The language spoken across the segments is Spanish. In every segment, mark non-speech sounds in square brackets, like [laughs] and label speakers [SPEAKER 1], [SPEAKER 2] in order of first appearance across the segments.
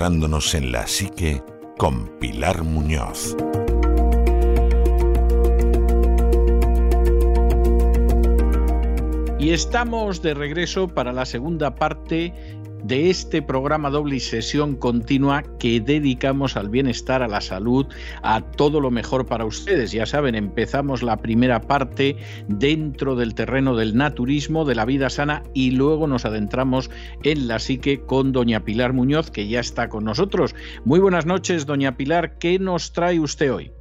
[SPEAKER 1] en la psique con Pilar Muñoz.
[SPEAKER 2] Y estamos de regreso para la segunda parte de este programa doble y sesión continua que dedicamos al bienestar, a la salud, a todo lo mejor para ustedes. Ya saben, empezamos la primera parte dentro del terreno del naturismo, de la vida sana y luego nos adentramos en la psique con doña Pilar Muñoz, que ya está con nosotros. Muy buenas noches, doña Pilar, ¿qué nos trae usted hoy?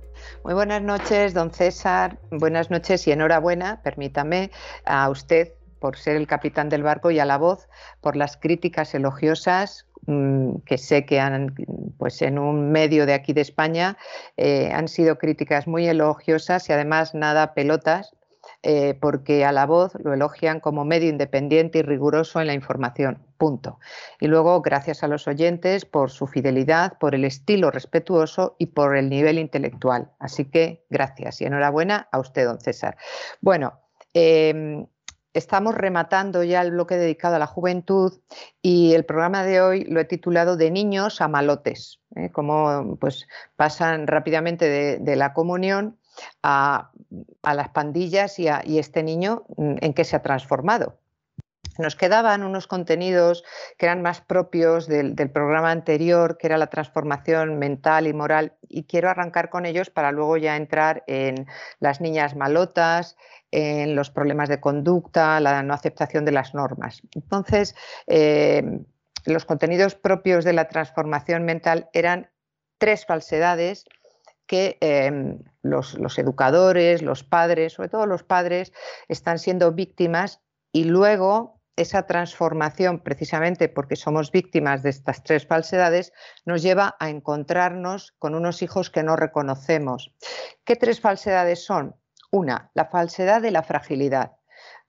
[SPEAKER 3] Muy buenas noches, don César. Buenas noches y enhorabuena, permítame, a usted por ser el capitán del barco y a la voz por las críticas elogiosas mm, que sé que han, pues en un medio de aquí de España, eh, han sido críticas muy elogiosas y además nada pelotas, eh, porque a la voz lo elogian como medio independiente y riguroso en la información. Punto. Y luego, gracias a los oyentes por su fidelidad, por el estilo respetuoso y por el nivel intelectual. Así que gracias y enhorabuena a usted, don César. Bueno, em, Estamos rematando ya el bloque dedicado a la juventud y el programa de hoy lo he titulado De niños a malotes, ¿eh? cómo pues, pasan rápidamente de, la comunión a, las pandillas y, este niño mm, en qué se ha transformado. Nos quedaban unos contenidos que eran más propios del, programa anterior, que era la transformación mental y moral, y quiero arrancar con ellos para luego ya entrar en las niñas malotas, en los problemas de conducta, la no aceptación de las normas. Entonces, eh, los contenidos propios de la transformación mental eran tres falsedades que em, los, educadores, los padres, sobre todo los padres, están siendo víctimas y luego esa transformación, precisamente porque somos víctimas de estas tres falsedades, nos lleva a encontrarnos con unos hijos que no reconocemos. ¿Qué tres falsedades son? Una, la falsedad de la fragilidad.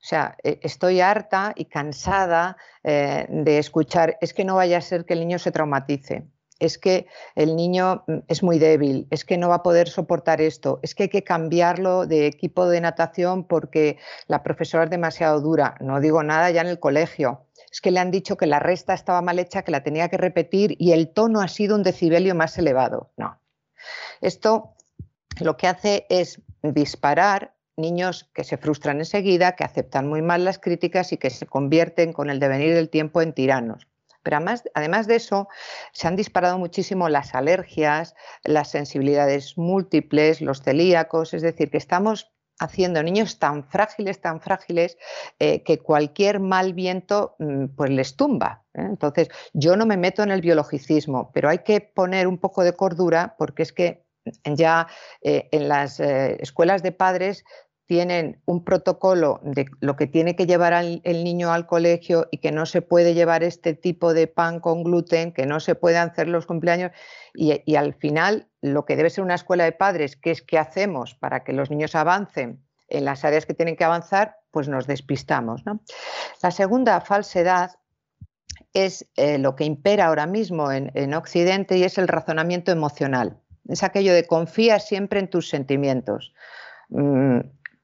[SPEAKER 3] O sea, e, estoy harta y cansada eh, de escuchar, es que no vaya a ser que el niño se traumatice, es que el niño mm, es muy débil, es que no va a poder soportar esto, es que hay que cambiarlo de equipo de natación porque la profesora es demasiado dura. No digo nada ya en el colegio. Es que le han dicho que la resta estaba mal hecha, que la tenía que repetir y el tono ha sido un decibelio más elevado. No. Esto lo que hace es disparar niños que se frustran enseguida, que aceptan muy mal las críticas y que se convierten con el devenir del tiempo en tiranos. Pero además, además, de eso, se han disparado muchísimo las alergias, las sensibilidades múltiples, los celíacos, es decir, que estamos haciendo niños tan frágiles, tan frágiles, eh, que cualquier mal viento mm, pues les tumba. ¿eh? Entonces, yo no me meto en el biologicismo, pero hay que poner un poco de cordura porque es que ya eh, en las escuelas de padres tienen un protocolo de lo que tiene que llevar el niño al colegio y que no se puede llevar este tipo de pan con gluten, que no se pueden hacer los cumpleaños y, al final lo que debe ser una escuela de padres, que es qué hacemos para que los niños avancen en las áreas que tienen que avanzar, pues nos despistamos. La segunda falsedad es eh, lo que impera ahora mismo en Occidente y es el razonamiento emocional es aquello de confía siempre en tus sentimientos. Mm,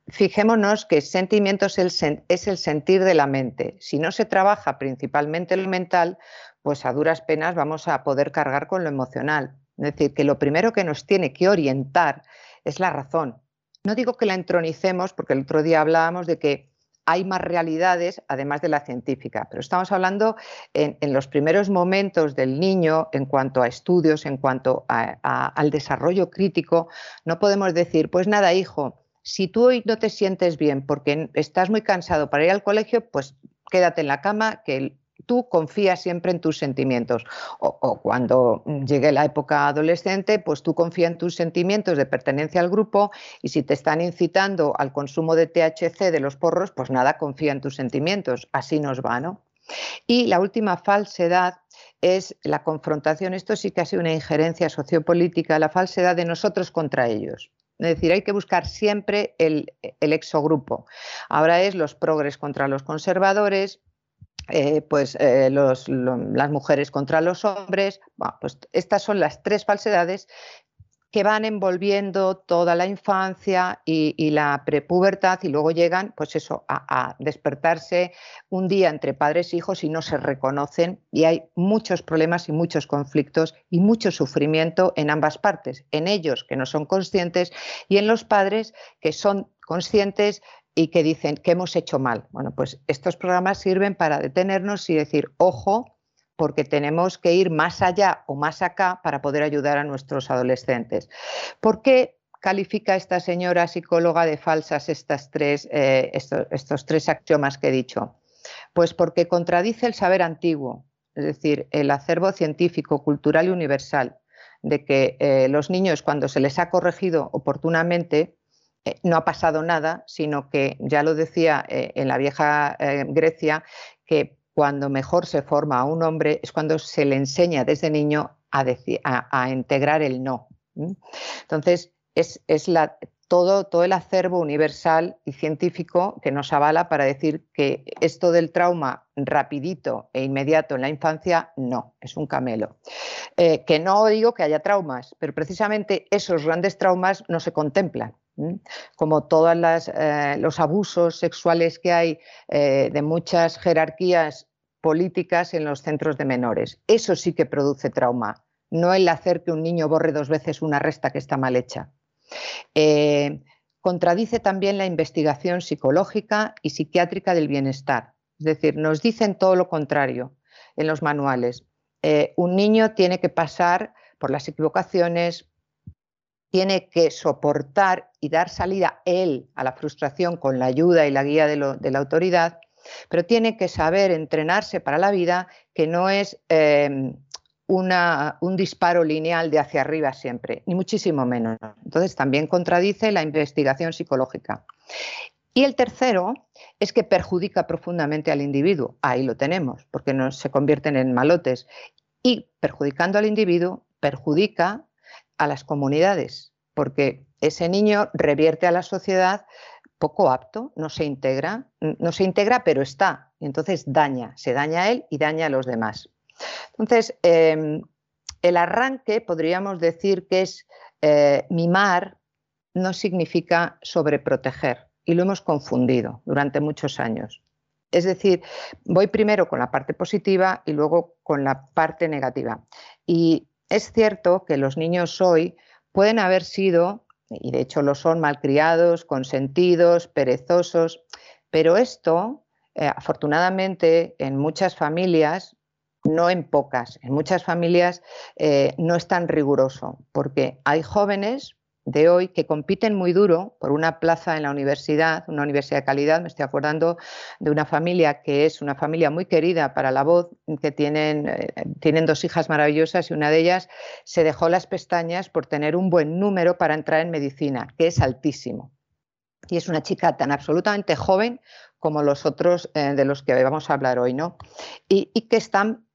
[SPEAKER 3] fijémonos que sentimientos es el sentir de la mente. Si no se trabaja principalmente lo mental, pues a duras penas vamos a poder cargar con lo emocional. Es decir, que lo primero que nos tiene que orientar es la razón. No digo que la entronicemos, porque el otro día hablábamos de que hay más realidades además de la científica, pero estamos hablando en, los primeros momentos del niño en cuanto a estudios, en cuanto al desarrollo crítico, no podemos decir, pues nada, hijo, si tú hoy no te sientes bien porque estás muy cansado para ir al colegio, pues quédate en la cama, que tú confías siempre en tus sentimientos. O, cuando llegue la época adolescente, pues tú confías en tus sentimientos de pertenencia al grupo y si te están incitando al consumo de THC de los porros, pues nada, confía en tus sentimientos. Así nos va, ¿no? Y la última falsedad es la confrontación. Esto sí que ha sido una injerencia sociopolítica, la falsedad de nosotros contra ellos. Es decir, hay que buscar siempre el, exogrupo. Ahora es los progres contra los conservadores, eh, pues eh, las mujeres contra los hombres. pues estas son las tres falsedades que van envolviendo toda la infancia y, la prepubertad y luego llegan, pues eso, a, despertarse un día entre padres e hijos y no se reconocen y hay muchos problemas y muchos conflictos y mucho sufrimiento en ambas partes, en ellos que no son conscientes y en los padres que son conscientes y que dicen que hemos hecho mal. Bueno, pues estos programas sirven para detenernos y decir, ojo, porque tenemos que ir más allá o más acá para poder ayudar a nuestros adolescentes. ¿Por qué califica esta señora psicóloga de falsas estas tres, eh, estos, tres axiomas que he dicho? Pues porque contradice el saber antiguo, es decir, el acervo científico, cultural y universal, de que eh, los niños cuando se les ha corregido oportunamente, eh, no ha pasado nada, sino que, ya lo decía en la vieja Grecia, que cuando mejor se forma a un hombre es cuando se le enseña desde niño a, integrar el no. Entonces, es, todo, todo el acervo universal y científico que nos avala para decir que esto del trauma rapidito e inmediato en la infancia, no, es un camelo. Eh, que no digo que haya traumas, pero precisamente esos grandes traumas no se contemplan como todos eh, los abusos sexuales que hay eh, de muchas jerarquías políticas en los centros de menores. Eso sí que produce trauma, no el hacer que un niño borre dos veces una resta que está mal hecha. Eh, contradice también la investigación psicológica y psiquiátrica del bienestar. Es decir, nos dicen todo lo contrario en los manuales. un niño tiene que pasar por las equivocaciones, tiene que soportar y dar salida él a la frustración con la ayuda y la guía de, la autoridad, pero tiene que saber entrenarse para la vida, que no es em, un disparo lineal de hacia arriba siempre, ni muchísimo menos. Entonces también contradice la investigación psicológica. Y el tercero es que perjudica profundamente al individuo. Ahí lo tenemos, porque no se convierten en malotes. Y perjudicando al individuo, perjudica a las comunidades, porque ese niño revierte a la sociedad poco apto, no se integra, no se integra, pero está, entonces daña, se daña a él y daña a los demás. Entonces, em, el arranque podríamos decir que es eh, mimar, no significa sobreproteger, y lo hemos confundido durante muchos años. Es decir, voy primero con la parte positiva y luego con la parte negativa. Y es cierto que los niños hoy pueden haber sido, y de hecho lo son, malcriados, consentidos, perezosos, pero esto, eh, afortunadamente, en muchas familias, no en pocas, en muchas familias eh, no es tan riguroso, porque hay jóvenes de hoy que compiten muy duro por una plaza en la universidad, una universidad de calidad. Me estoy acordando de una familia que es una familia muy querida para la voz, que tienen, eh, tienen dos hijas maravillosas y una de ellas se dejó las pestañas por tener un buen número para entrar en medicina, que es altísimo. Y es una chica tan absolutamente joven como los otros eh, de los que vamos a hablar hoy, ¿no? Y, y que están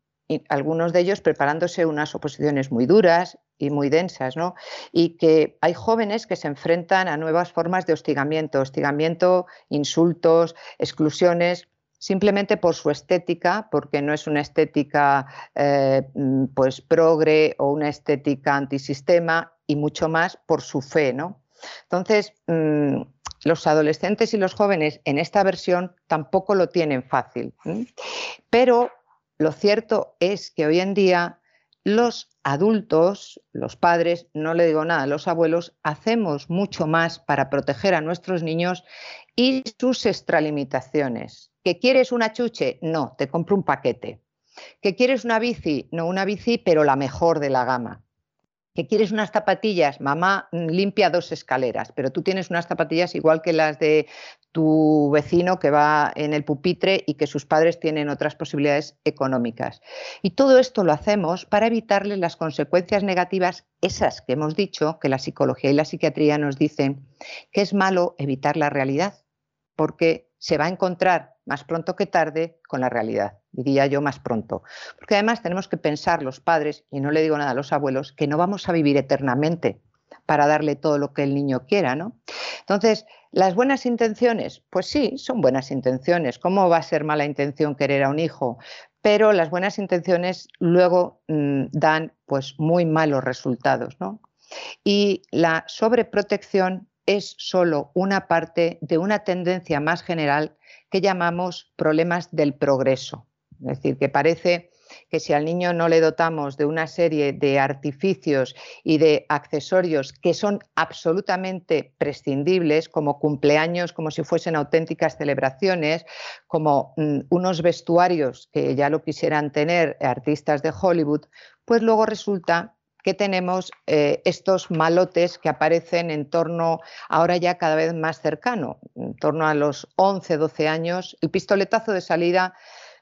[SPEAKER 3] algunos de ellos preparándose unas oposiciones muy duras y muy densas, ¿no? Y que hay jóvenes que se enfrentan a nuevas formas de hostigamiento, hostigamiento, insultos, exclusiones, simplemente por su estética, porque no es una estética eh, mm, pues progre o una estética antisistema, y mucho más por su fe, ¿no? Entonces, mm, los adolescentes y los jóvenes en esta versión tampoco lo tienen fácil. Pero lo cierto es que hoy en día los adultos, los padres, no le digo nada, los abuelos, hacemos mucho más para proteger a nuestros niños y sus extralimitaciones. ¿Que quieres una chuche? No, te compro un paquete. ¿Que quieres una bici? No, una bici, pero la mejor de la gama. Que quieres unas zapatillas, mamá mm, limpia dos escaleras, pero tú tienes unas zapatillas igual que las de tu vecino que va en el pupitre y que sus padres tienen otras posibilidades económicas. Y todo esto lo hacemos para evitarle las consecuencias negativas, esas que hemos dicho, que la psicología y la psiquiatría nos dicen que es malo evitar la realidad, porque se va a encontrar más pronto que tarde con la realidad, diría yo más pronto. Porque además tenemos que pensar los padres, y no le digo nada a los abuelos, que no vamos a vivir eternamente para darle todo lo que el niño quiera, ¿no? Entonces, las buenas intenciones, pues sí, son buenas intenciones. ¿Cómo va a ser mala intención querer a un hijo? Pero las buenas intenciones luego mm, dan pues muy malos resultados, ¿no? Y la sobreprotección es solo una parte de una tendencia más general que llamamos problemas del progreso. Es decir, que parece que si al niño no le dotamos de una serie de artificios y de accesorios que son absolutamente prescindibles, como cumpleaños, como si fuesen auténticas celebraciones, como mm, unos vestuarios que ya lo quisieran tener artistas de Hollywood, pues luego resulta que tenemos eh, estos malotes que aparecen en torno, ahora ya cada vez más cercano, en torno a los 11, 12 años. El pistoletazo de salida,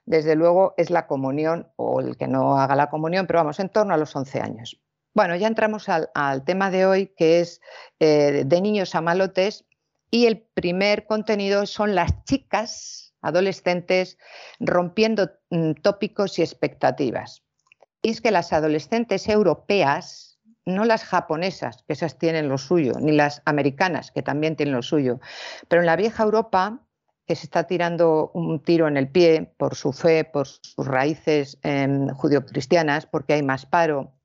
[SPEAKER 3] desde luego, es la comunión o el que no haga la comunión, pero vamos, en torno a los 11 años. Bueno, ya entramos al, tema de hoy, que es eh, de niños a malotes, y el primer contenido son las chicas adolescentes rompiendo mm, tópicos y expectativas es que las adolescentes europeas, no las japonesas, que esas tienen lo suyo, ni las americanas, que también tienen lo suyo, pero en la vieja Europa, que se está tirando un tiro en el pie por su fe, por sus raíces eh, judio-cristianas, porque hay más paro,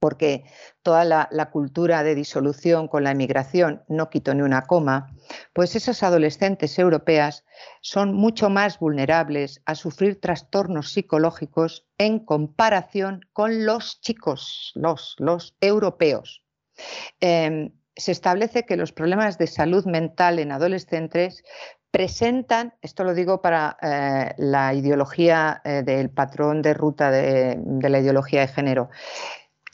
[SPEAKER 3] porque toda la, cultura de disolución con la emigración no quitó ni una coma, pues esas adolescentes europeas son mucho más vulnerables a sufrir trastornos psicológicos en comparación con los chicos, los, los europeos. Em, se establece que los problemas de salud mental en adolescentes presentan, esto lo digo para eh, la ideología eh, del patrón de ruta de, la ideología de género,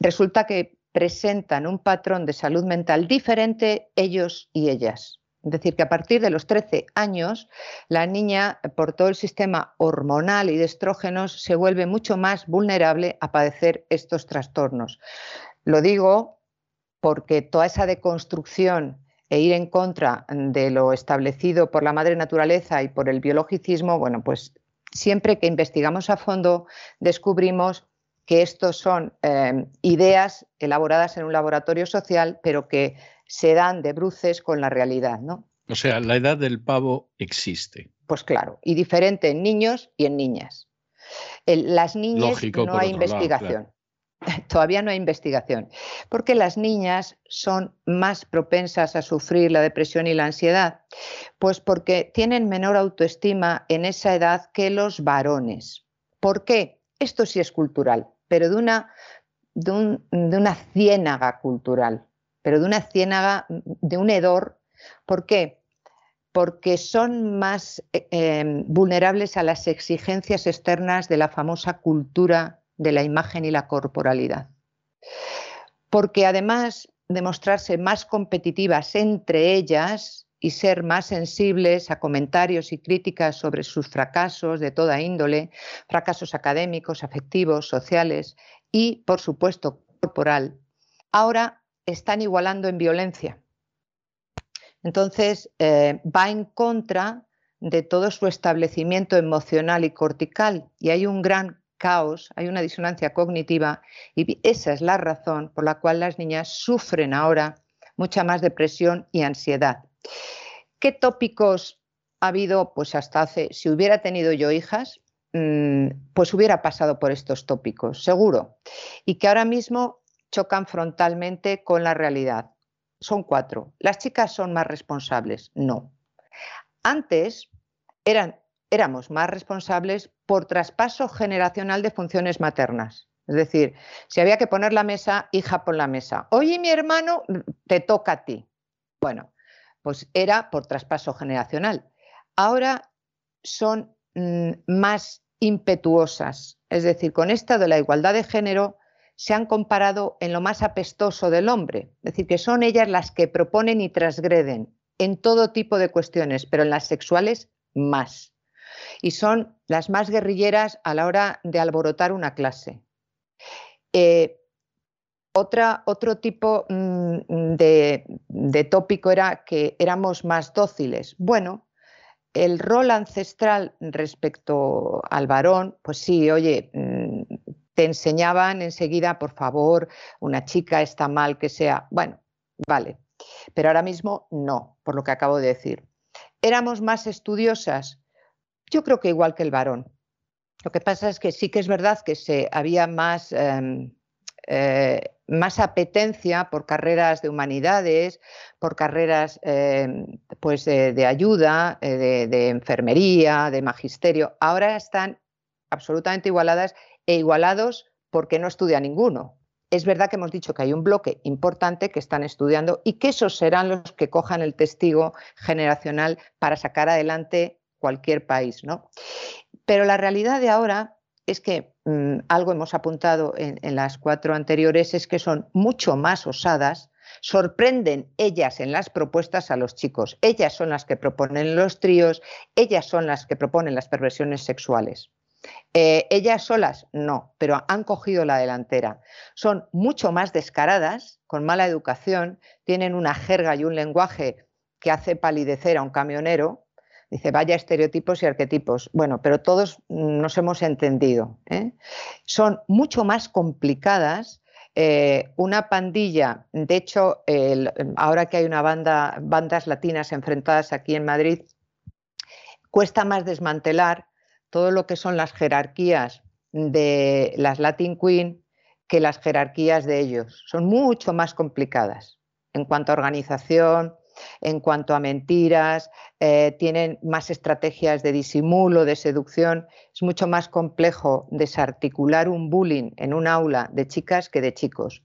[SPEAKER 3] resulta que presentan un patrón de salud mental diferente ellos y ellas. Es decir, que a partir de los 13 años, la niña, por todo el sistema hormonal y de estrógenos, se vuelve mucho más vulnerable a padecer estos trastornos. Lo digo porque toda esa deconstrucción e ir en contra de lo establecido por la madre naturaleza y por el biologicismo, bueno, pues siempre que investigamos a fondo descubrimos que estos son em, ideas elaboradas en un laboratorio social, pero que se dan de bruces con la realidad, ¿no?
[SPEAKER 2] O sea, la edad del pavo existe.
[SPEAKER 3] Pues claro, y diferente en niños y en niñas. las niñas no hay investigación. [laughs] Todavía no hay investigación, porque las niñas son más propensas a sufrir la depresión y la ansiedad, pues porque tienen menor autoestima en esa edad que los varones. ¿Por qué? Esto sí es cultural pero de una, de, una ciénaga cultural, pero de una ciénaga, de un hedor. ¿Por qué? Porque son más eh, em, vulnerables a las exigencias externas de la famosa cultura de la imagen y la corporalidad. Porque además de mostrarse más competitivas entre ellas y ser más sensibles a comentarios y críticas sobre sus fracasos de toda índole, fracasos académicos, afectivos, sociales y, por supuesto, corporal, ahora están igualando en violencia. Entonces, eh, va en contra de todo su establecimiento emocional y cortical y hay un gran caos, hay una disonancia cognitiva y esa es la razón por la cual las niñas sufren ahora mucha más depresión y ansiedad. ¿Qué tópicos ha habido? Pues hasta hace, si hubiera tenido yo hijas, mm, pues hubiera pasado por estos tópicos, seguro. Y que ahora mismo chocan frontalmente con la realidad. Son cuatro. ¿Las chicas son más responsables? No. Antes eran, éramos más responsables por traspaso generacional de funciones maternas. Es decir, si había que poner la mesa, hija, pon la mesa. Oye, mi hermano, te toca a ti. Bueno, pues era por traspaso generacional. Ahora son mm, más impetuosas, es decir, con esta de la igualdad de género se han comparado en lo más apestoso del hombre, es decir, que son ellas las que proponen y transgreden en todo tipo de cuestiones, pero en las sexuales más. Y son las más guerrilleras a la hora de alborotar una clase. Eh, otra, otro tipo mm, de, de tópico era que éramos más dóciles. Bueno, el rol ancestral respecto al varón, pues sí, oye, mm, te enseñaban enseguida, por favor, una chica está mal que sea. Bueno, vale, pero ahora mismo no, por lo que acabo de decir. ¿Éramos más estudiosas? Yo creo que igual que el varón. Lo que pasa es que sí que es verdad que se, había más, em, eh, más apetencia por carreras de humanidades, por carreras em, pues de, ayuda, eh, de, enfermería, de magisterio. Ahora están absolutamente igualadas e igualados porque no estudia ninguno. Es verdad que hemos dicho que hay un bloque importante que están estudiando y que esos serán los que cojan el testigo generacional para sacar adelante cualquier país. ¿no? Pero la realidad de ahora es que mm, algo hemos apuntado en, las cuatro anteriores, es que son mucho más osadas, sorprenden ellas en las propuestas a los chicos. Ellas son las que proponen los tríos, ellas son las que proponen las perversiones sexuales. Eh, ellas solas, no, pero han cogido la delantera. Son mucho más descaradas, con mala educación, tienen una jerga y un lenguaje que hace palidecer a un camionero. Dice, vaya estereotipos y arquetipos. Bueno, pero todos nos hemos entendido. ¿eh? Son mucho más complicadas. Eh, una pandilla, de hecho, ahora que hay una banda, bandas latinas enfrentadas aquí en Madrid, cuesta más desmantelar todo lo que son las jerarquías de las Latin Queen que las jerarquías de ellos. Son mucho más complicadas en cuanto a organización, en cuanto a mentiras, eh, tienen más estrategias de disimulo, de seducción. Es mucho más complejo desarticular un bullying en un aula de chicas que de chicos.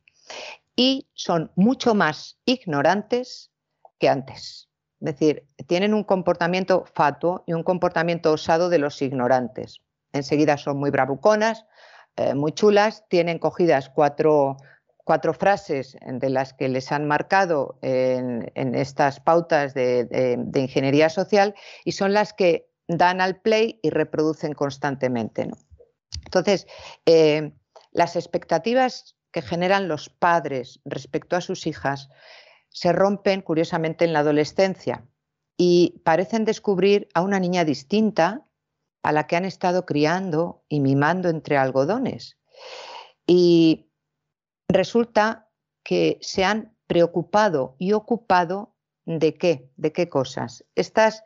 [SPEAKER 3] Y son mucho más ignorantes que antes. Es decir, tienen un comportamiento fatuo y un comportamiento osado de los ignorantes. Enseguida son muy bravuconas, eh, muy chulas, tienen cogidas cuatro, frases de las que les han marcado en, estas pautas de, ingeniería social y son las que dan al play y reproducen constantemente. Entonces, eh, las expectativas que generan los padres respecto a sus hijas se rompen curiosamente en la adolescencia y parecen descubrir a una niña distinta a la que han estado criando y mimando entre algodones. Y resulta que se han preocupado y ocupado de qué, de qué cosas. Estas,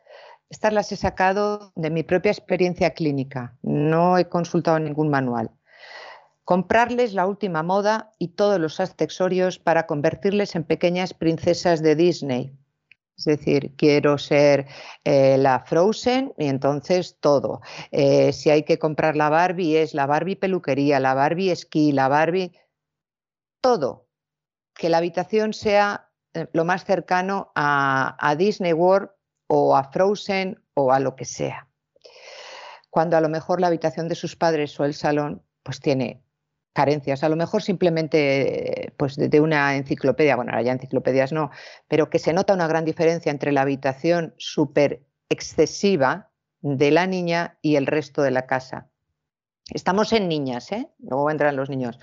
[SPEAKER 3] estas las he sacado de mi propia experiencia clínica, no he consultado ningún manual comprarles la última moda y todos los accesorios para convertirles en pequeñas princesas de Disney. Es decir, quiero ser eh, la Frozen y entonces todo. Eh, si hay que comprar la Barbie, es la Barbie peluquería, la Barbie esquí, la Barbie... Todo. Que la habitación sea eh, lo más cercano a, Disney World o a Frozen o a lo que sea. Cuando a lo mejor la habitación de sus padres o el salón pues tiene carencias, a lo mejor simplemente pues de, una enciclopedia, bueno, ahora ya enciclopedias no, pero que se nota una gran diferencia entre la habitación súper excesiva de la niña y el resto de la casa. Estamos en niñas, ¿eh? luego vendrán los niños.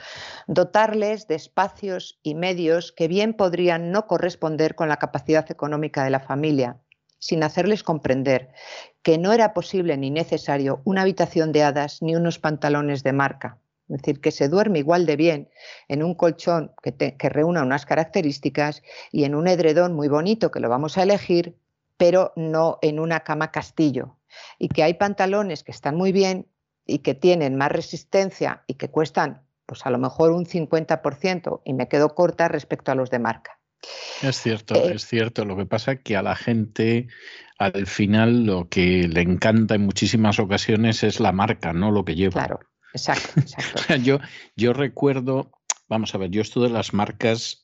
[SPEAKER 3] Dotarles de espacios y medios que bien podrían no corresponder con la capacidad económica de la familia, sin hacerles comprender que no era posible ni necesario una habitación de hadas ni unos pantalones de marca es decir, que se duerme igual de bien en un colchón que, reúna unas características y en un edredón muy bonito que lo vamos a elegir, pero no en una cama castillo. Y que hay pantalones que están muy bien y que tienen más resistencia y que cuestan pues a lo mejor un 50% y me quedo corta respecto a los de marca.
[SPEAKER 2] Es cierto, eh, es cierto. Lo que pasa es que a la gente al final lo que le encanta en muchísimas ocasiones es la marca, no lo que lleva.
[SPEAKER 3] Claro. Exacto, exacto. [laughs]
[SPEAKER 2] yo, yo recuerdo, vamos a ver, yo esto de las marcas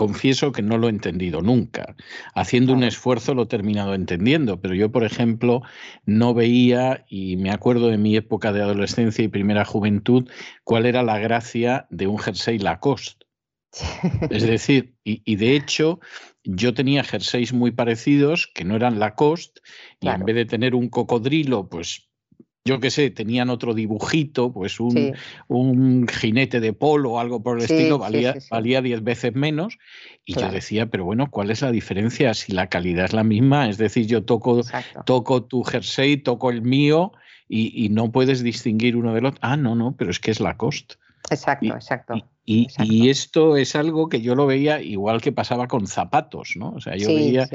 [SPEAKER 2] confieso que no lo he entendido nunca. Haciendo un esfuerzo lo he terminado entendiendo, pero yo, por ejemplo, no veía, y me acuerdo de mi época de adolescencia y primera juventud, cuál era la gracia de un jersey Lacoste. [laughs] Es decir, y, de hecho, yo tenía jerseys muy parecidos que no eran Lacoste, y en vez de tener un cocodrilo, pues yo qué sé, tenían otro dibujito, pues un, un jinete de polo o algo por el estilo, valía, valía diez veces menos. Y yo decía, pero bueno, ¿cuál es la diferencia si la calidad es la misma? Es decir, yo toco, toco tu jersey, toco el mío y, y, no puedes distinguir uno del otro. Ah, no, no, pero es que es la cost.
[SPEAKER 3] Exacto, exacto.
[SPEAKER 2] Y, y, esto es algo que yo lo veía igual que pasaba con zapatos, ¿no? O sea, yo veía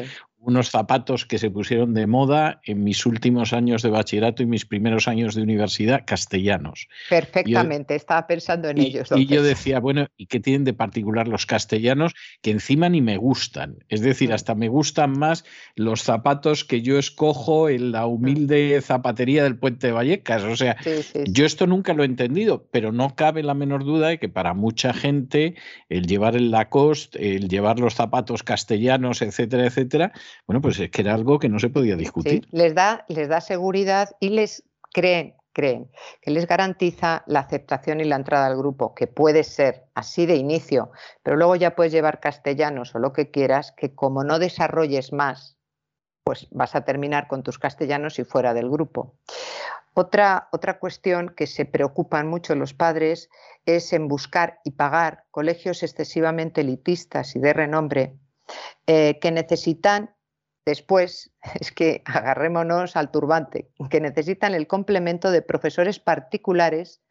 [SPEAKER 2] unos zapatos que se pusieron de moda en mis últimos años de bachillerato y mis primeros años de universidad castellanos.
[SPEAKER 3] Perfectamente, estaba pensando en ellos.
[SPEAKER 2] Y yo decía, bueno, ¿y qué tienen de particular los castellanos que encima ni me gustan? Es decir, mm. hasta me gustan más los zapatos que yo escojo en la mm. humilde zapatería del puente de Vallecas. O sea, yo esto nunca lo he entendido, pero no cabe la menor duda de que para mucha gente el llevar el Lacoste, el llevar los zapatos castellanos, etcétera, etcétera, bueno, pues es que era algo que no se podía discutir.
[SPEAKER 3] les, da, les da seguridad y les creen, creen que les garantiza la aceptación y la entrada al grupo, que puede ser así de inicio, pero luego ya puedes llevar castellanos o lo que quieras, que como no desarrolles más, pues vas a terminar con tus castellanos y fuera del grupo. Otra, otra cuestión que se preocupan mucho los padres es en buscar y pagar colegios excesivamente elitistas y de renombre eh, que necesitan Después, [laughs] es que agarrémonos al turbante, que necesitan el complemento de profesores particulares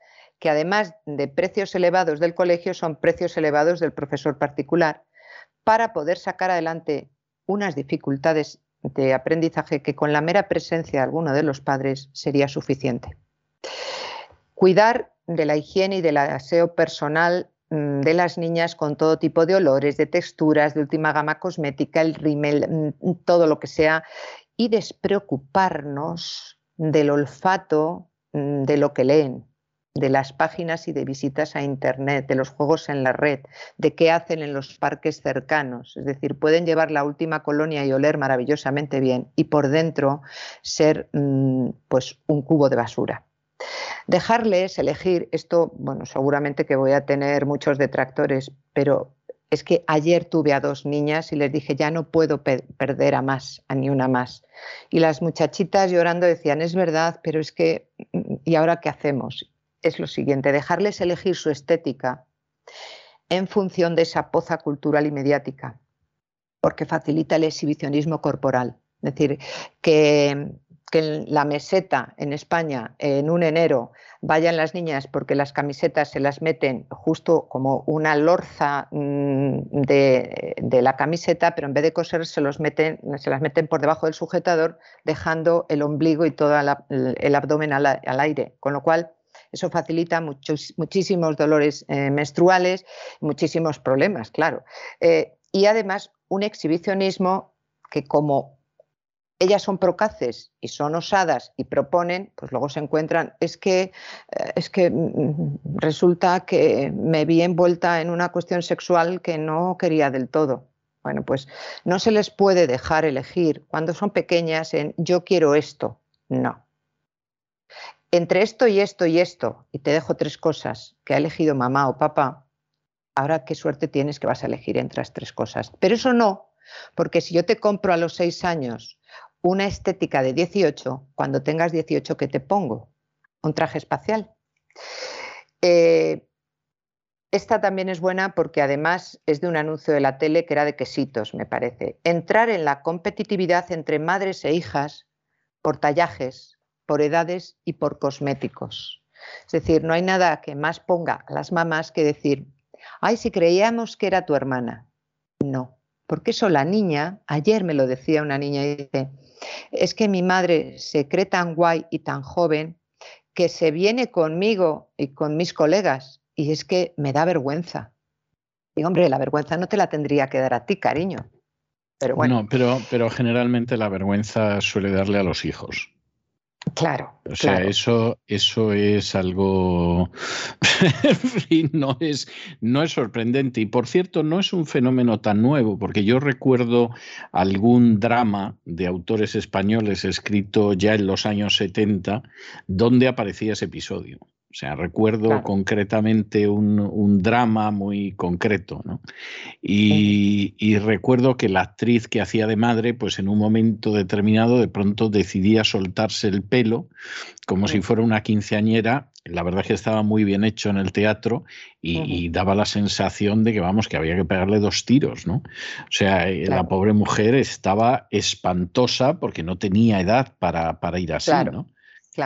[SPEAKER 3] que además de precios elevados del colegio son precios elevados del profesor particular para poder sacar adelante unas dificultades de aprendizaje que con la mera presencia de alguno de los padres sería suficiente. Cuidar de la higiene y del aseo personal de las niñas con todo tipo de olores, de texturas, de última gama cosmética, el rímel, mm, todo lo que sea, y despreocuparnos del olfato mm, de lo que leen, de las páginas y de visitas a Internet, de los juegos en la red, de qué hacen en los parques cercanos. Es decir, pueden llevar la última colonia y oler maravillosamente bien y por dentro ser pues un cubo de basura. Dejarles elegir, esto, bueno, seguramente que voy a tener muchos detractores, pero es que ayer tuve a dos niñas y les dije, ya no puedo perder a más, a ni una más. Y las muchachitas llorando decían, es verdad, pero es que, ¿y ahora qué hacemos? Es lo siguiente, dejarles elegir su estética en función de esa poza cultural y mediática, porque facilita el exhibicionismo corporal. Es decir, que que en la meseta en España en un enero vayan las niñas porque las camisetas se las meten justo como una lorza mm, de, la camiseta, pero en vez de coser se, los meten, se las meten por debajo del sujetador, dejando el ombligo y todo el abdomen al, aire. Con lo cual, eso facilita muchos, muchísimos dolores eh, menstruales, muchísimos problemas, claro. Eh, y además, un exhibicionismo que como ellas son procaces y son osadas y proponen, pues luego se encuentran, es que, eh, es que mm, resulta que me vi envuelta en una cuestión sexual que no quería del todo. Bueno, pues no se les puede dejar elegir cuando son pequeñas en yo quiero esto. No. Entre esto y esto y esto, y te dejo tres cosas que ha elegido mamá o papá, ahora qué suerte tienes que vas a elegir entre las tres cosas. Pero eso no, porque si yo te compro a los seis años una estética de 18, cuando tengas 18, ¿qué te pongo? Un traje espacial. Eh, esta también es buena porque además es de un anuncio de la tele que era de quesitos, me parece. Entrar en la competitividad entre madres e hijas por tallajes, por edades y por cosméticos. Es decir, no hay nada que más ponga a las mamás que decir, ay, si creíamos que era tu hermana. No, porque eso la niña, ayer me lo decía una niña y dice, es que mi madre se cree tan guay y tan joven que se viene conmigo y con mis colegas y es que me da vergüenza. Y hombre, la vergüenza no te la tendría que dar a ti, cariño. Pero bueno.
[SPEAKER 2] No, pero, pero generalmente la vergüenza suele darle a los hijos.
[SPEAKER 3] Claro.
[SPEAKER 2] O sea, eso, eso es algo, [laughs] no es, no es sorprendente. Y por cierto, no es un fenómeno tan nuevo, porque yo recuerdo algún drama de autores españoles escrito ya en los años 70, donde aparecía ese episodio. O sea, recuerdo concretamente un, drama muy concreto, ¿no? Y, recuerdo que la actriz que hacía de madre, pues en un momento determinado de pronto decidía soltarse el pelo como si fuera una quinceañera. La verdad es que estaba muy bien hecho en el teatro y, daba la sensación de que, vamos, que había que pegarle dos tiros, ¿no? O sea, eh, la pobre mujer estaba espantosa porque no tenía edad para, para ir así, ¿no?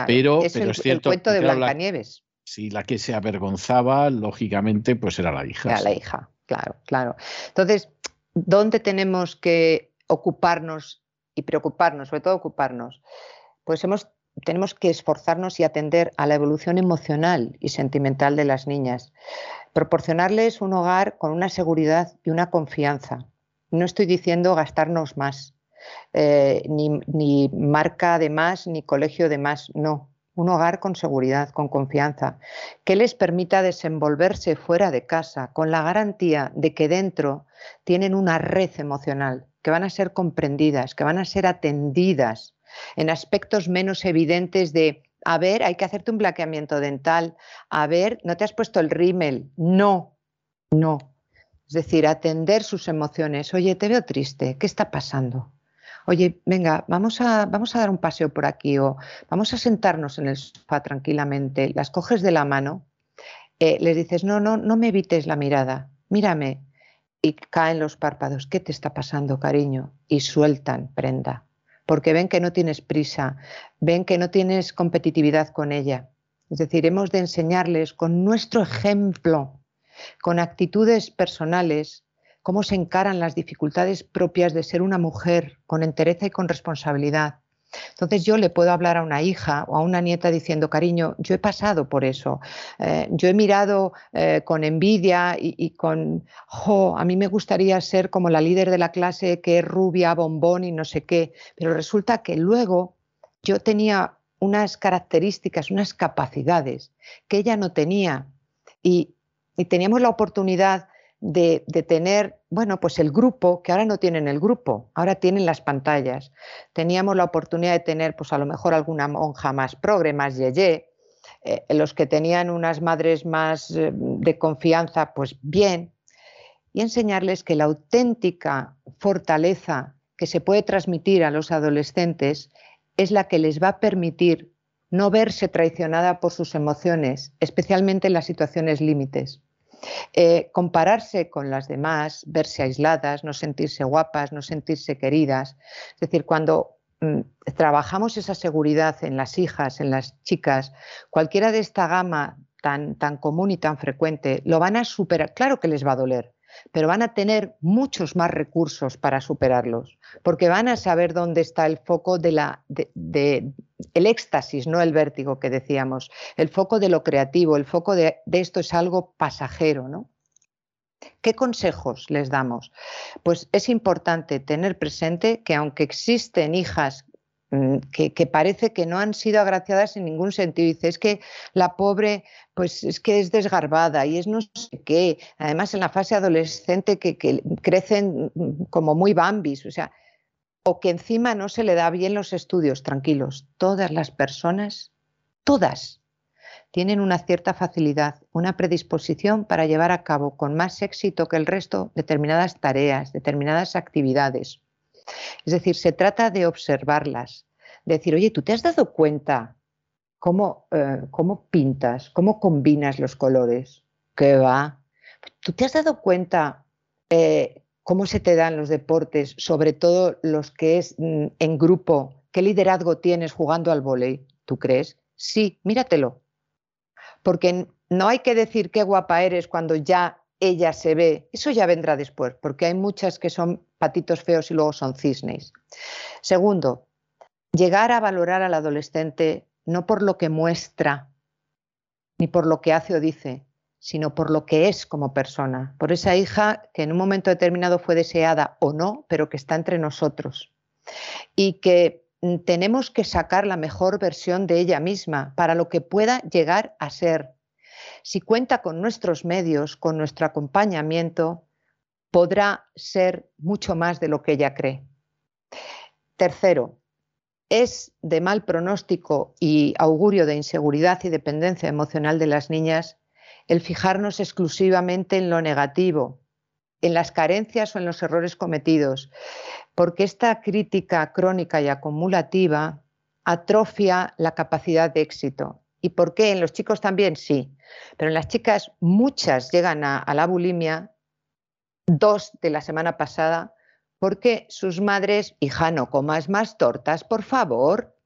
[SPEAKER 2] Pero, es, pero es cierto.
[SPEAKER 3] El cuento de Blancanieves.
[SPEAKER 2] Sí, la que se avergonzaba, lógicamente, pues era la hija.
[SPEAKER 3] Era la hija, claro, claro. Entonces, ¿dónde tenemos que ocuparnos y preocuparnos, sobre todo ocuparnos? Pues hemos, tenemos que esforzarnos y atender a la evolución emocional y sentimental de las niñas. Proporcionarles un hogar con una seguridad y una confianza. No estoy diciendo gastarnos más, eh, ni, marca de más, ni colegio de más, no. Un hogar con seguridad, con confianza, que les permita desenvolverse fuera de casa con la garantía de que dentro tienen una red emocional, que van a ser comprendidas, que van a ser atendidas en aspectos menos evidentes de, a ver, hay que hacerte un blanqueamiento dental, a ver, no te has puesto el rímel, no, no. Es decir, atender sus emociones. Oye, te veo triste, ¿qué está pasando? Oye, venga, vamos a, vamos a dar un paseo por aquí o vamos a sentarnos en el sofá tranquilamente, las coges de la mano, eh, les dices, no, no, no me evites la mirada, mírame. Y caen los párpados, ¿qué te está pasando, cariño? Y sueltan prenda, porque ven que no tienes prisa, ven que no tienes competitividad con ella. Es decir, hemos de enseñarles con nuestro ejemplo, con actitudes personales, cómo se encaran las dificultades propias de ser una mujer con entereza y con responsabilidad. Entonces yo le puedo hablar a una hija o a una nieta diciendo, cariño, yo he pasado por eso, eh, yo he mirado eh, con envidia y, con, jo, a mí me gustaría ser como la líder de la clase que es rubia, bombón y no sé qué, pero resulta que luego yo tenía unas características, unas capacidades que ella no tenía. Y, y teníamos la oportunidad de, tener, bueno, pues el grupo, que ahora no tienen el grupo, ahora tienen las pantallas. Teníamos la oportunidad de tener, pues a lo mejor alguna monja más progre, más yeye, eh, los que tenían unas madres más eh, de confianza, pues bien, y enseñarles que la auténtica fortaleza que se puede transmitir a los adolescentes es la que les va a permitir no verse traicionada por sus emociones, especialmente en las situaciones límites. Eh, compararse con las demás, verse aisladas, no sentirse guapas, no sentirse queridas. Es decir, cuando mm, trabajamos esa seguridad en las hijas, en las chicas, cualquiera de esta gama tan, tan común y tan frecuente, lo van a superar. Claro que les va a doler, pero van a tener muchos más recursos para superarlos, porque van a saber dónde está el foco de la, de, el éxtasis, no el vértigo que decíamos, el foco de lo creativo, el foco de, de esto es algo pasajero, ¿no? ¿Qué consejos les damos? Pues es importante tener presente que aunque existen hijas Mm, que, parece que no han sido agraciadas en ningún sentido. Dice, es que la pobre, pues es que es desgarbada y es no sé qué. Además, en la fase adolescente que, que crecen mm, como muy bambis, o sea, o que encima no se le da bien los estudios, tranquilos. Todas las personas, todas, tienen una cierta facilidad, una predisposición para llevar a cabo con más éxito que el resto determinadas tareas, determinadas actividades. Es decir, se trata de observarlas, de decir, oye, ¿tú te has dado cuenta cómo, eh, cómo pintas, cómo combinas los colores? ¿Qué va? ¿Tú te has dado cuenta eh, cómo se te dan los deportes, sobre todo los que es mm, en grupo? ¿Qué liderazgo tienes jugando al vóley? ¿Tú crees? Sí, míratelo. Porque no hay que decir qué guapa eres cuando ya ella se ve, eso ya vendrá después, porque hay muchas que son patitos feos y luego son cisnes. Segundo, llegar a valorar al adolescente no por lo que muestra, ni por lo que hace o dice, sino por lo que es como persona, por esa hija que en un momento determinado fue deseada o no, pero que está entre nosotros. Y que mm, tenemos que sacar la mejor versión de ella misma para lo que pueda llegar a ser. Si cuenta con nuestros medios, con nuestro acompañamiento, podrá ser mucho más de lo que ella cree. Tercero, es de mal pronóstico y augurio de inseguridad y dependencia emocional de las niñas el fijarnos exclusivamente en lo negativo, en las carencias o en los errores cometidos, porque esta crítica crónica y acumulativa atrofia la capacidad de éxito. ¿Y por qué? En los chicos también sí, pero en las chicas muchas llegan a, la bulimia, dos de la semana pasada, porque sus madres, hija, no comas más tortas, por favor,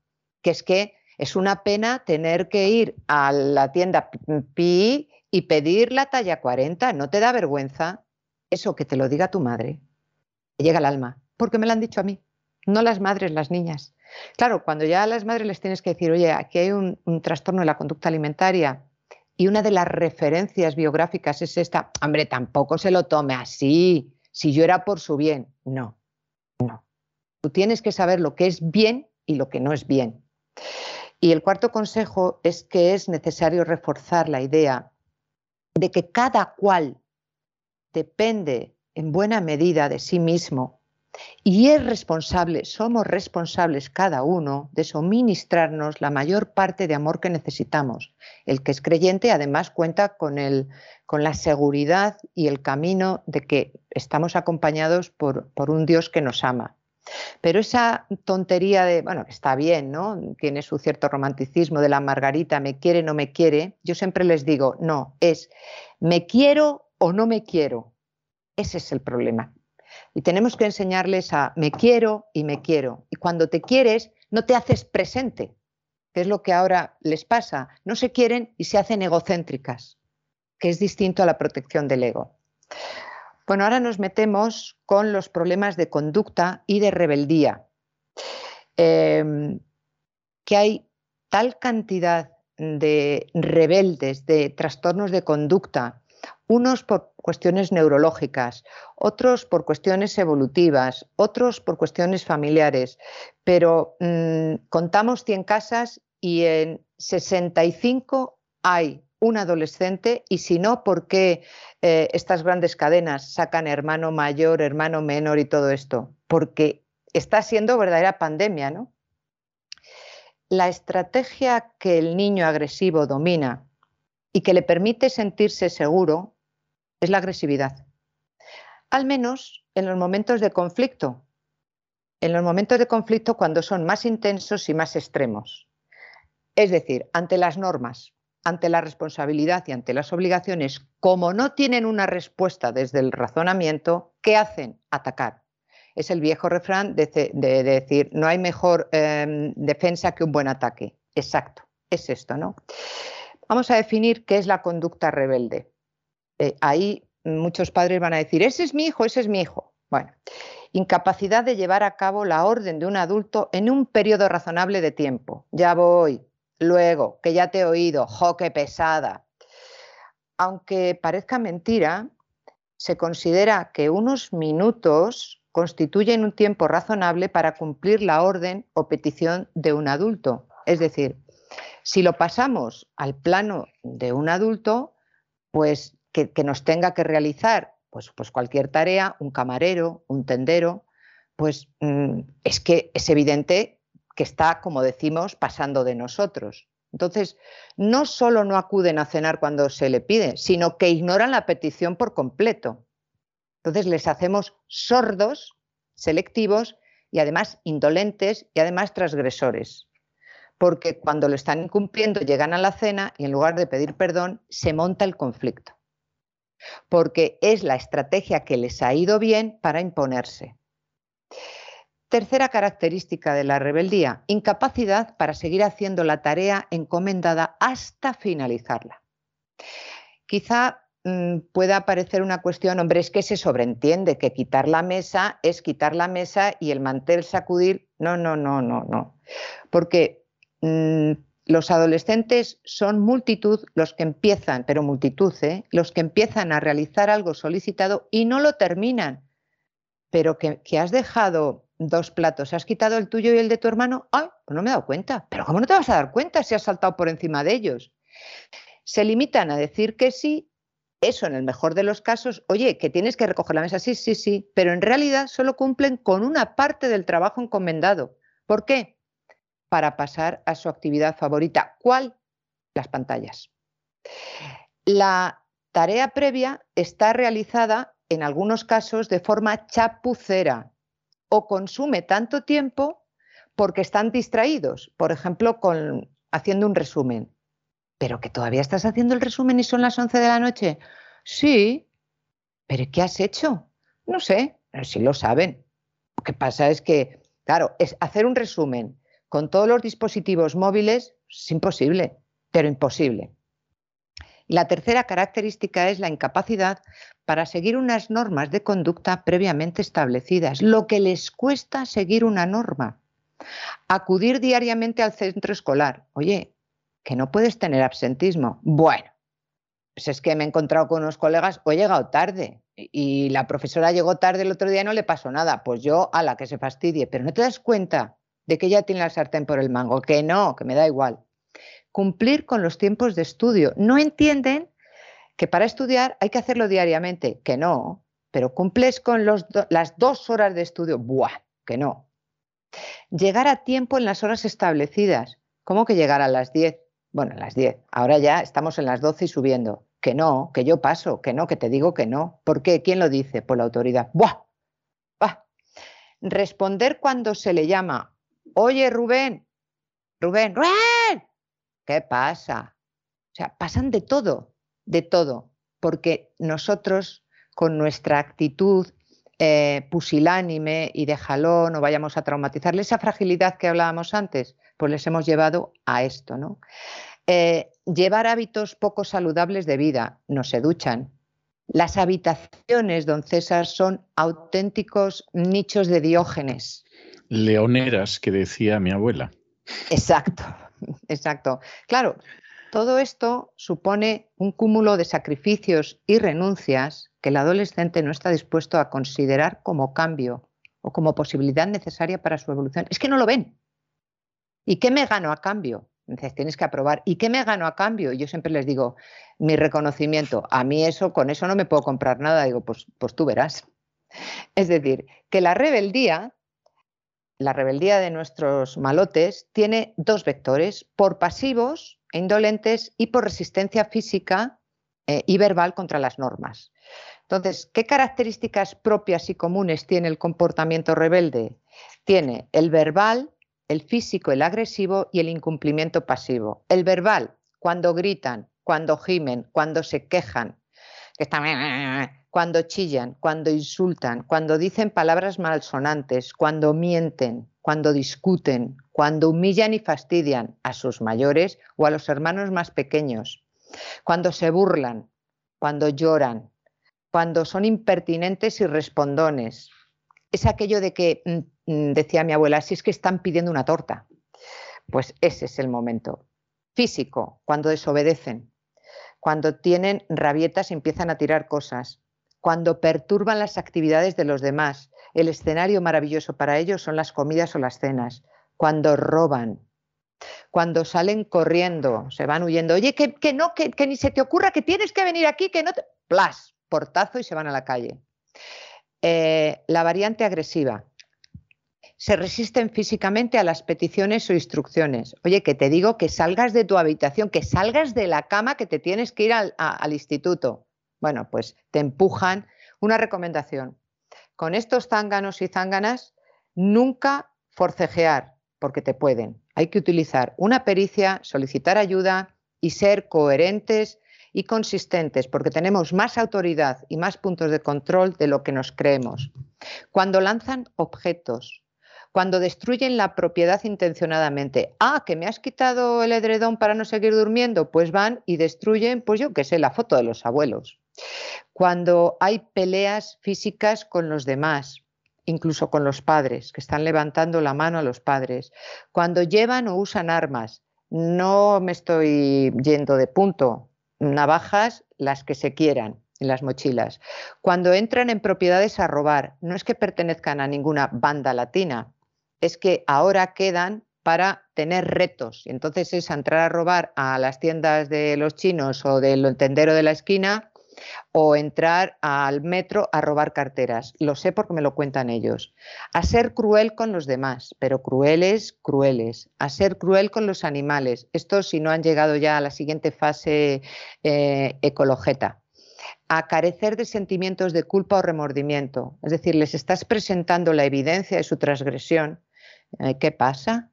[SPEAKER 3] que es que es una pena tener que ir a la tienda Pi y pedir la talla 40, ¿no te da vergüenza? Eso que te lo diga tu madre, llega al alma, porque me lo han dicho a mí, no las madres, las niñas. Claro, cuando ya a las madres les tienes que decir, oye, aquí hay un, un trastorno de la conducta alimentaria y una de las referencias biográficas es esta, hombre, tampoco se lo tome así, si yo era por su bien. No, no. Tú tienes que saber lo que es bien y lo que no es bien. Y el cuarto consejo es que es necesario reforzar la idea de que cada cual depende en buena medida de sí mismo y es responsable, somos responsables cada uno de suministrarnos la mayor parte de amor que necesitamos. El que es creyente además cuenta con, el, con la seguridad y el camino de que estamos acompañados por, por un Dios que nos ama. Pero esa tontería de, bueno, está bien, ¿no? Tiene su cierto romanticismo de la Margarita, me quiere, no me quiere. Yo siempre les digo, no, es me quiero o no me quiero. Ese es el problema. Y tenemos que enseñarles a me quiero y me quiero. Y cuando te quieres, no te haces presente, que es lo que ahora les pasa. No se quieren y se hacen egocéntricas, que es distinto a la protección del ego. Bueno, ahora nos metemos con los problemas de conducta y de rebeldía. Em, que hay tal cantidad de rebeldes, de trastornos de conducta, unos por cuestiones neurológicas, otros por cuestiones evolutivas, otros por cuestiones familiares, pero mm, contamos 100 casas y en 65 hay un adolescente y si no, ¿por qué eh, estas grandes cadenas sacan hermano mayor, hermano menor y todo esto? Porque está siendo verdadera pandemia, ¿no? La estrategia que el niño agresivo domina y que le permite sentirse seguro es la agresividad. Al menos en los momentos de conflicto. En los momentos de conflicto cuando son más intensos y más extremos. Es decir, ante las normas, ante la responsabilidad y ante las obligaciones, como no tienen una respuesta desde el razonamiento, ¿qué hacen? Atacar. Es el viejo refrán de, decir, no hay mejor em, defensa que un buen ataque. Exacto, es esto, ¿no? Vamos a definir qué es la conducta rebelde. Eh, ahí muchos padres van a decir, ese es mi hijo, ese es mi hijo. Bueno, incapacidad de llevar a cabo la orden de un adulto en un periodo razonable de tiempo. Ya voy, luego, que ya te he oído, jo, qué pesada. Aunque parezca mentira, se considera que unos minutos constituyen un tiempo razonable para cumplir la orden o petición de un adulto. Es decir, si lo pasamos al plano de un adulto, pues que, nos tenga que realizar pues, pues, cualquier tarea, un camarero, un tendero, pues mm, es que es evidente que está, como decimos, pasando de nosotros. Entonces, no solo no acuden a cenar cuando se le pide, sino que ignoran la petición por completo. Entonces, les hacemos sordos, selectivos y además indolentes y además transgresores porque cuando lo están incumpliendo llegan a la cena y en lugar de pedir perdón se monta el conflicto, porque es la estrategia que les ha ido bien para imponerse. Tercera característica de la rebeldía, incapacidad para seguir haciendo la tarea encomendada hasta finalizarla. Quizá mm, pueda parecer una cuestión, hombre, es que se sobreentiende que quitar la mesa es quitar la mesa y el mantel sacudir. No, no, no, no, no. Porque Mm, los adolescentes son multitud los que empiezan, pero multitud, ¿eh? los que empiezan a realizar algo solicitado y no lo terminan, pero que, has dejado dos platos, ¿has quitado el tuyo y el de tu hermano? Ay, pues no me he dado cuenta. Pero ¿cómo no te vas a dar cuenta si has saltado por encima de ellos? Se limitan a decir que sí, eso en el mejor de los casos, oye, que tienes que recoger la mesa, sí, sí, sí, pero en realidad solo cumplen con una parte del trabajo encomendado. ¿Por qué? Para pasar a su actividad favorita. ¿Cuál? Las pantallas. La tarea previa está realizada en algunos casos de forma chapucera o consume tanto tiempo porque están distraídos, por ejemplo, con, haciendo un resumen. ¿Pero que todavía estás haciendo el resumen y son las 11 de la noche? Sí, pero ¿qué has hecho? No sé, pero sí lo saben. Lo que pasa es que, claro, es hacer un resumen con todos los dispositivos móviles es imposible, pero imposible. la tercera característica es la incapacidad para seguir unas normas de conducta previamente establecidas, lo que les cuesta seguir una norma. Acudir diariamente al centro escolar. Oye, que no puedes tener absentismo. Bueno, pues es que me he encontrado con unos colegas o he llegado tarde y la profesora llegó tarde el otro día y no le pasó nada. Pues yo, a la que se fastidie, pero no te das cuenta de que ya tiene la sartén por el mango, que no, que me da igual. Cumplir con los tiempos de estudio. No entienden que para estudiar hay que hacerlo diariamente, que no, pero cumples con las dos horas de estudio, ¡buah! Que no. Llegar a tiempo en las horas establecidas. ¿Cómo que llegar a las 10? Bueno, a las 10. Ahora ya estamos en las 12 y subiendo. Que no, que yo paso, que no, que te digo que no. ¿Por qué? ¿Quién lo dice? Por la autoridad. ¡Buah! ¡Buah! Responder cuando se le llama. Oye, Rubén. Rubén, Rubén. ¿Qué pasa? O sea, pasan de todo de todo, porque nosotros con nuestra actitud eh, pusilánime y de jalón no vayamos a traumatizarle esa fragilidad que hablábamos antes, pues les hemos llevado a esto, ¿no? Eh, llevar hábitos poco saludables de vida, no se duchan. Las habitaciones, don César, son auténticos nichos de diógenes.
[SPEAKER 2] Leoneras, que decía mi abuela.
[SPEAKER 3] Exacto, exacto. Claro, todo esto supone un cúmulo de sacrificios y renuncias que el adolescente no está dispuesto a considerar como cambio o como posibilidad necesaria para su evolución. Es que no lo ven. ¿Y qué me gano a cambio? Entonces, tienes que aprobar. ¿Y qué me gano a cambio? Yo siempre les digo, mi reconocimiento. A mí eso, con eso no me puedo comprar nada. Digo, pues, pues tú verás. Es decir, que la rebeldía, la rebeldía de nuestros malotes, tiene dos vectores, por pasivos indolentes y por resistencia física eh, y verbal contra las normas. Entonces, ¿qué características propias y comunes tiene el comportamiento rebelde? Tiene el verbal, el físico, el agresivo y el incumplimiento pasivo. El verbal, cuando gritan, cuando gimen, cuando se quejan, cuando chillan, cuando insultan, cuando dicen palabras malsonantes, cuando mienten, cuando discuten, cuando humillan y fastidian a sus mayores o a los hermanos más pequeños, cuando se burlan, cuando lloran, cuando son impertinentes y respondones. Es aquello de que, mm, mm, decía mi abuela, si es que están pidiendo una torta. Pues ese es el momento. Físico, cuando desobedecen, cuando tienen rabietas y empiezan a tirar cosas, cuando perturban las actividades de los demás, el escenario maravilloso para ellos son las comidas o las cenas, cuando roban, cuando salen corriendo, se van huyendo. Oye, que, no, que, ni se te ocurra que tienes que venir aquí, que no te... Plas, portazo y se van a la calle. Eh, la variante agresiva. Se resisten físicamente a las peticiones o instrucciones. Oye, que te digo que salgas de tu habitación, que salgas de la cama, que te tienes que ir al instituto. Bueno, pues te empujan. Una recomendación, con estos zánganos y zánganas, nunca forcejear, porque te pueden. Hay que utilizar una pericia, solicitar ayuda y ser coherentes y consistentes, porque tenemos más autoridad y más puntos de control de lo que nos creemos. Cuando lanzan objetos, cuando destruyen la propiedad intencionadamente. Ah, que me has quitado el edredón para no seguir durmiendo, pues van y destruyen, pues yo qué sé, la foto de los abuelos cuando hay peleas físicas con los demás, incluso con los padres, que están levantando la mano a los padres, cuando llevan o usan armas, no me estoy yendo de punto, navajas las que se quieran, en las mochilas. Cuando entran en propiedades a robar, no es que pertenezcan a ninguna banda latina, es que ahora quedan para tener retos. Entonces es entrar a robar a las tiendas de los chinos o del tendero de la esquina o entrar al metro a robar carteras. Lo sé porque me lo cuentan ellos. A ser cruel con los demás, pero crueles, crueles. A ser cruel con los animales. Esto si no han llegado ya a la siguiente fase eh. A carecer de sentimientos de culpa o remordimiento. Es decir, les estás presentando la evidencia de su transgresión. Eh, ¿Qué pasa?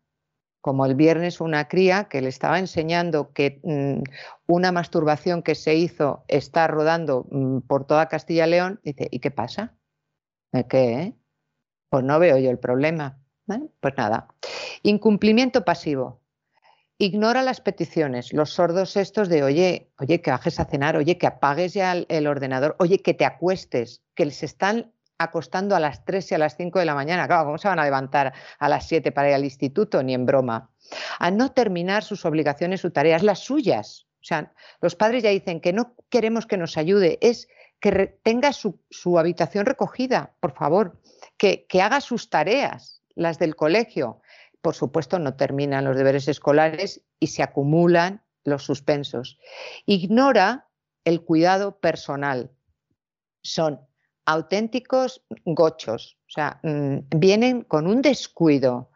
[SPEAKER 3] Como el viernes una cría que le estaba enseñando que mm, una masturbación que se hizo está rodando mm, por toda Castilla y León, dice, ¿y qué pasa? ¿Qué? Pues no veo yo el problema. Pues nada. Incumplimiento pasivo. Ignora las peticiones, los sordos estos de, oye, oye, que bajes a cenar, oye, que apagues ya el ordenador, oye, que te acuestes, que les están acostando a las 3 y a las 5 de la mañana. Claro, ¿cómo se van a levantar a las 7 para ir al instituto? Ni en broma. A no terminar sus obligaciones, sus tareas, las suyas. O sea, los padres ya dicen que no queremos que nos ayude, es que tenga su, habitación recogida, por favor, que, que haga sus tareas, las del colegio. Por supuesto, no terminan los deberes escolares y se acumulan los suspensos. Ignora el cuidado personal. Son auténticos gochos, o sea, mm, vienen con un descuido.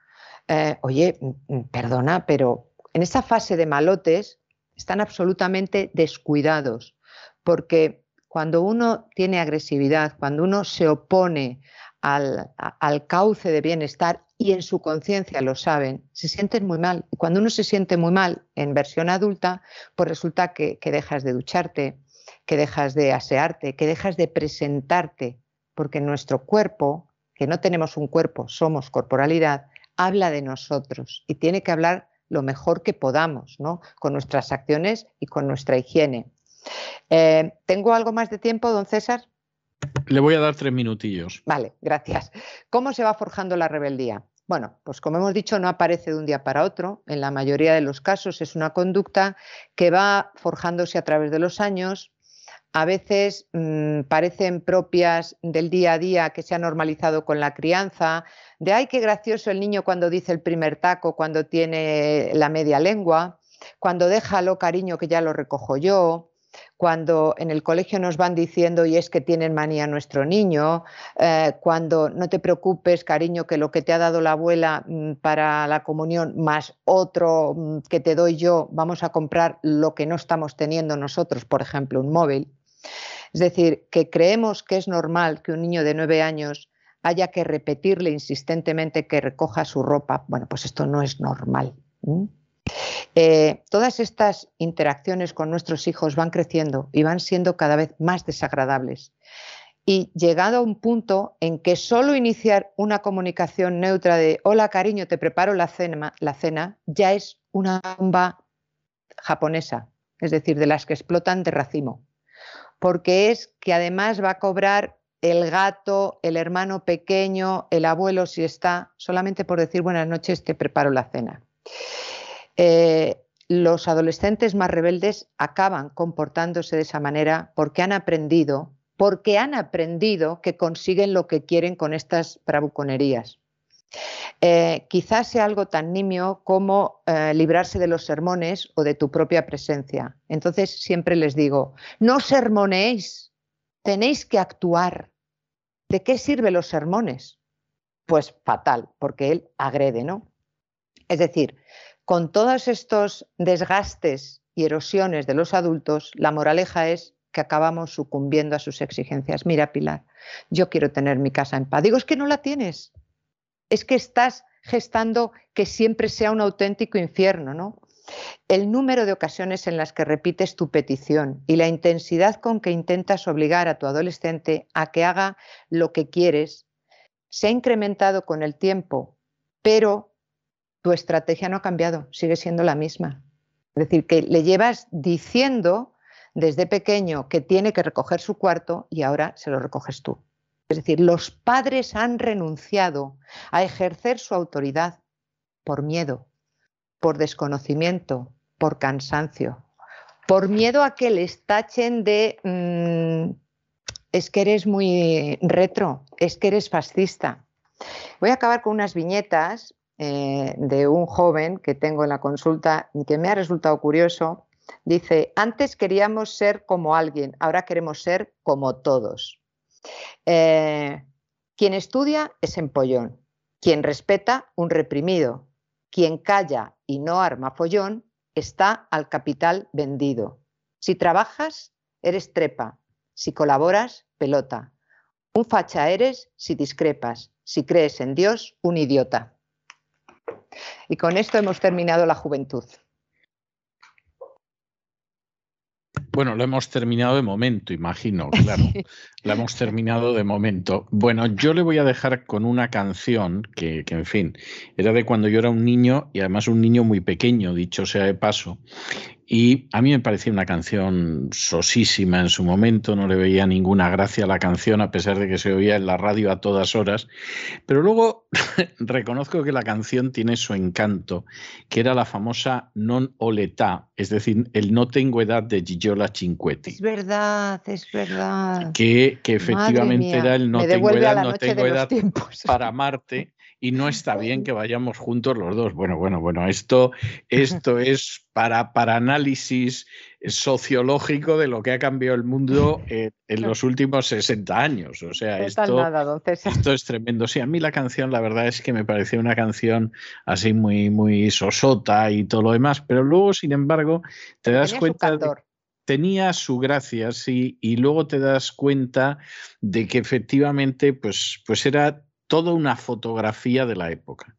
[SPEAKER 3] Eh, oye, mm, mm, perdona, pero en esa fase de malotes están absolutamente descuidados, porque cuando uno tiene agresividad, cuando uno se opone al, cauce de bienestar y en su conciencia lo saben, se sienten muy mal. Cuando uno se siente muy mal en versión adulta, pues resulta que dejas de ducharte, que dejas de asearte, que dejas de presentarte, porque nuestro cuerpo, que no tenemos un cuerpo, somos corporalidad, habla de nosotros y tiene que hablar lo mejor que podamos, ¿no? Con nuestras acciones y con nuestra higiene. Eh, ¿Tengo algo más de tiempo, don César?
[SPEAKER 2] Le voy a dar tres minutillos.
[SPEAKER 3] Vale, gracias. ¿Cómo se va forjando la rebeldía? Bueno, pues como hemos dicho, no aparece de un día para otro. En la mayoría de los casos es una conducta que va forjándose a través de los años, a veces mm, parecen propias del día a día que se ha normalizado con la crianza, de ay, qué gracioso el niño cuando dice el primer taco, cuando tiene la media lengua, cuando déjalo cariño que ya lo recojo yo, cuando en el colegio nos van diciendo y es que tienen manía nuestro niño, eh, cuando no te preocupes, cariño, que lo que te ha dado la abuela mm, para la comunión más otro mm, que te doy yo, vamos a comprar lo que no estamos teniendo nosotros, por ejemplo, un móvil. Es decir, que creemos que es normal que un niño de nueve años haya que repetirle insistentemente que recoja su ropa. Bueno, pues esto no es normal. Eh, todas estas interacciones con nuestros hijos van creciendo y van siendo cada vez más desagradables. Y llegado a un punto en que solo iniciar una comunicación neutra de hola cariño, te preparo la cena, la cena ya es una bomba japonesa, es decir, de las que explotan de racimo porque es que además va a cobrar el gato, el hermano pequeño, el abuelo si está, solamente por decir buenas noches te preparo la cena. Eh, los adolescentes más rebeldes acaban comportándose de esa manera porque han aprendido, porque han aprendido que consiguen lo que quieren con estas bravuconerías. Eh, quizás sea algo tan nimio como eh, librarse de los sermones o de tu propia presencia. Entonces siempre les digo, no sermonéis, tenéis que actuar. ¿De qué sirven los sermones? Pues fatal, porque él agrede, ¿no? Es decir, con todos estos desgastes y erosiones de los adultos, la moraleja es que acabamos sucumbiendo a sus exigencias. Mira, Pilar, yo quiero tener mi casa en paz. Digo, es que no la tienes es que estás gestando que siempre sea un auténtico infierno, ¿no? El número de ocasiones en las que repites tu petición y la intensidad con que intentas obligar a tu adolescente a que haga lo que quieres se ha incrementado con el tiempo, pero tu estrategia no ha cambiado, sigue siendo la misma. Es decir, que le llevas diciendo desde pequeño que tiene que recoger su cuarto y ahora se lo recoges tú. Es decir, los padres han renunciado a ejercer su autoridad por miedo, por desconocimiento, por cansancio. por miedo a que les tachen de mm, es que eres muy retro, es que eres fascista. Voy a acabar con unas viñetas eh, de un joven que tengo en la consulta que me ha resultado curioso. Dice, antes queríamos ser como alguien, ahora queremos ser como todos. Eh, quien estudia es empollón, quien respeta un reprimido, quien calla y no arma follón está al capital vendido. Si trabajas, eres trepa, si colaboras, pelota. Un facha eres si discrepas, si crees en Dios, un idiota. Y con esto hemos terminado la juventud.
[SPEAKER 2] Bueno, lo hemos terminado de momento, imagino, claro. [laughs] La hemos terminado de momento. Bueno, yo le voy a dejar con una canción que, que, en fin, era de cuando yo era un niño y además un niño muy pequeño, dicho sea de paso, y a mí me parecía una canción sosísima en su momento, no le veía ninguna gracia a la canción, a pesar de que se oía en la radio a todas horas. Pero luego [laughs] reconozco que la canción tiene su encanto, que era la famosa Non Oletà, es decir, el No tengo edad de Gigiola Cinquetti.
[SPEAKER 3] Es verdad, es verdad.
[SPEAKER 2] Que, que efectivamente era el No tengo edad, no tengo edad para amarte y no está bien que vayamos juntos los dos. Bueno, bueno, bueno, esto, esto [laughs] es para, para análisis sociológico de lo que ha cambiado el mundo en, los últimos 60 años. O sea, esto, esto, es tremendo. Sí, a mí la canción, la verdad es que me pareció una canción así muy, muy sosota y todo lo demás, pero luego, sin embargo, te das cuenta... De, tenía su gracia, sí, y luego te das cuenta de que efectivamente, pues, pues era toda una fotografía de la época.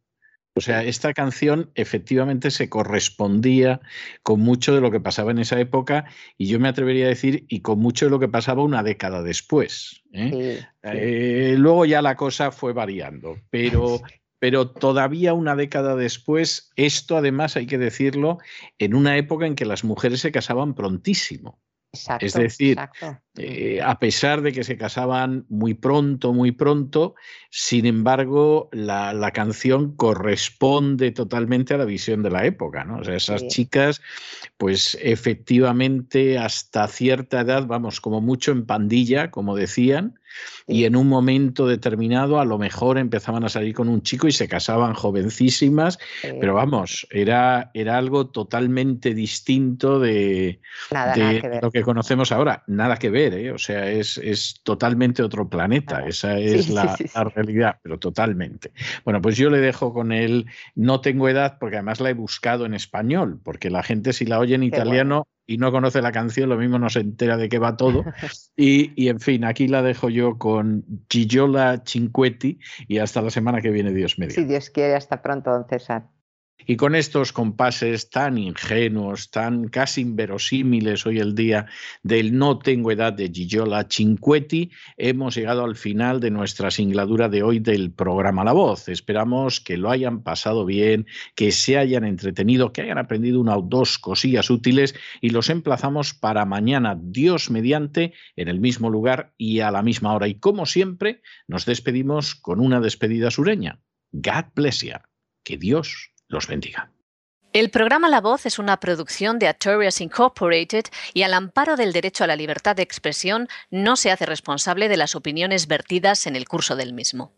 [SPEAKER 2] O sea, esta canción efectivamente se correspondía con mucho de lo que pasaba en esa época y yo me atrevería a decir y con mucho de lo que pasaba una década después. ¿eh? Eh, luego ya la cosa fue variando, pero, pero todavía una década después, esto además hay que decirlo, en una época en que las mujeres se casaban prontísimo es decir, eh, a pesar de que se casaban muy pronto, muy pronto, sin embargo, la, canción corresponde totalmente a la visión de la época, ¿no? O sea, esas chicas, pues efectivamente, hasta cierta edad, vamos, como mucho en pandilla, como decían, y en un momento determinado a lo mejor empezaban a salir con un chico y se casaban jovencísimas, pero vamos, era, era algo totalmente distinto de, lo que conocemos ahora. Nada que ver, ¿eh? o sea, es, es, totalmente otro planeta, esa es la, la, realidad, pero totalmente. Bueno, pues yo le dejo con él, no tengo edad, porque además la he buscado en español, porque la gente si la oye en italiano y no conoce la canción, lo mismo no se entera de qué va todo. [laughs] Y, y, en fin, aquí la dejo yo con Gigiola Cinquetti y hasta la semana que viene, Dios mediante.
[SPEAKER 3] Si Dios quiere, hasta pronto, don César.
[SPEAKER 2] Y con estos compases tan ingenuos, tan casi inverosímiles hoy el día del No tengo edad de Gigiola Cinquetti, hemos llegado al final de nuestra singladura de hoy del programa La Voz. Esperamos que lo hayan pasado bien, que se hayan entretenido, que hayan aprendido una o dos cosillas útiles y los emplazamos para mañana, Dios mediante, en el mismo lugar y a la misma hora. Y como siempre, nos despedimos con una despedida sureña. God bless you. Que Dios los bendiga.
[SPEAKER 4] El programa La Voz es una producción de Artorias Incorporated y al amparo del derecho a la libertad de expresión no se hace responsable de las opiniones vertidas en el curso del mismo.